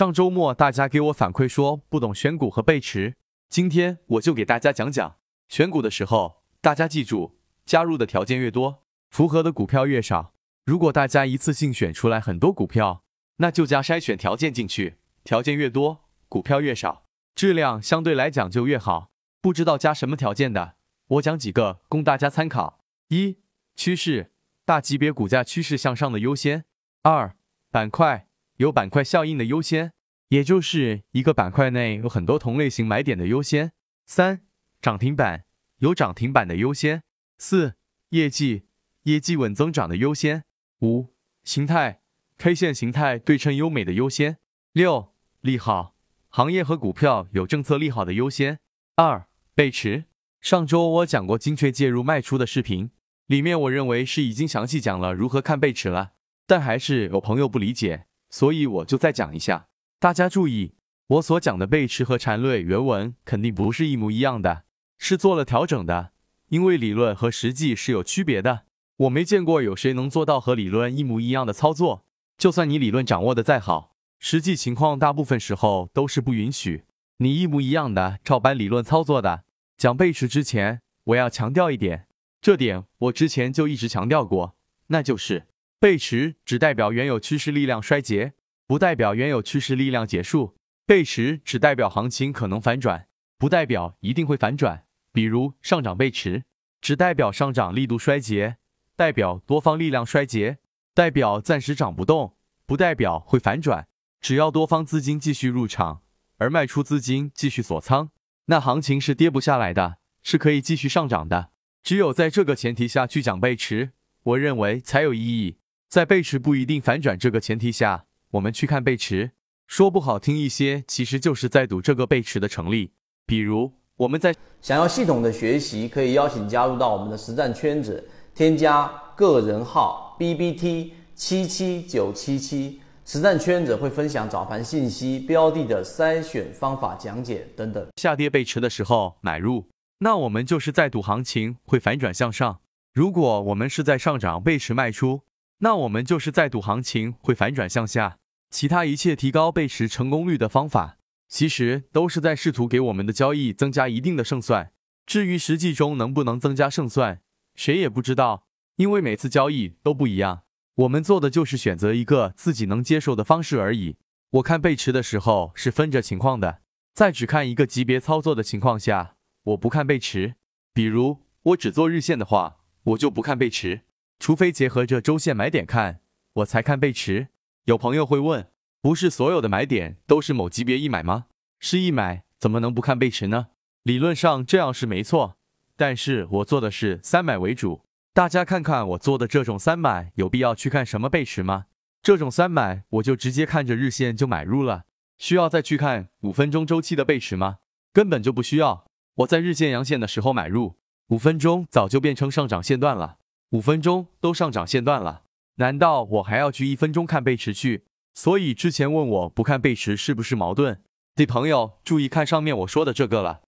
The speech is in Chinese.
上周末大家给我反馈说不懂选股和背驰，今天我就给大家讲讲选股的时候，大家记住，加入的条件越多，符合的股票越少。如果大家一次性选出来很多股票，那就加筛选条件进去，条件越多，股票越少，质量相对来讲就越好。不知道加什么条件的，我讲几个供大家参考：一、趋势，大级别股价趋势向上的优先；二、板块，有板块效应的优先，也就是一个板块内有很多同类型买点的优先；三、涨停板，有涨停板的优先；四、业绩，业绩稳增长的优先。五、形态，K 线形态对称优美的优先。六、利好，行业和股票有政策利好的优先。二、背驰。上周我讲过精确介入卖出的视频，里面我认为是已经详细讲了如何看背驰了，但还是有朋友不理解，所以我就再讲一下。大家注意，我所讲的背驰和缠论原文肯定不是一模一样的，是做了调整的，因为理论和实际是有区别的。我没见过有谁能做到和理论一模一样的操作。就算你理论掌握的再好，实际情况大部分时候都是不允许你一模一样的照搬理论操作的。讲背驰之前，我要强调一点，这点我之前就一直强调过，那就是背驰只代表原有趋势力量衰竭，不代表原有趋势力量结束。背驰只代表行情可能反转，不代表一定会反转。比如上涨背驰，只代表上涨力度衰竭。代表多方力量衰竭，代表暂时涨不动，不代表会反转。只要多方资金继续入场，而卖出资金继续锁仓，那行情是跌不下来的，是可以继续上涨的。只有在这个前提下去讲背驰，我认为才有意义。在背驰不一定反转这个前提下，我们去看背驰，说不好听一些，其实就是在赌这个背驰的成立。比如我们在想要系统的学习，可以邀请加入到我们的实战圈子。添加个人号 b b t 七七九七七，实战圈子会分享早盘信息、标的的筛选方法讲解等等。下跌背驰的时候买入，那我们就是在赌行情会反转向上；如果我们是在上涨背驰卖出，那我们就是在赌行情会反转向下。其他一切提高背驰成功率的方法，其实都是在试图给我们的交易增加一定的胜算。至于实际中能不能增加胜算，谁也不知道，因为每次交易都不一样。我们做的就是选择一个自己能接受的方式而已。我看背驰的时候是分着情况的，在只看一个级别操作的情况下，我不看背驰。比如我只做日线的话，我就不看背驰，除非结合着周线买点看，我才看背驰。有朋友会问，不是所有的买点都是某级别一买吗？是一买，怎么能不看背驰呢？理论上这样是没错。但是我做的是三买为主，大家看看我做的这种三买，有必要去看什么背驰吗？这种三买我就直接看着日线就买入了，需要再去看五分钟周期的背驰吗？根本就不需要。我在日线阳线的时候买入，五分钟早就变成上涨线段了，五分钟都上涨线段了，难道我还要去一分钟看背驰去？所以之前问我不看背驰是不是矛盾？的朋友注意看上面我说的这个了。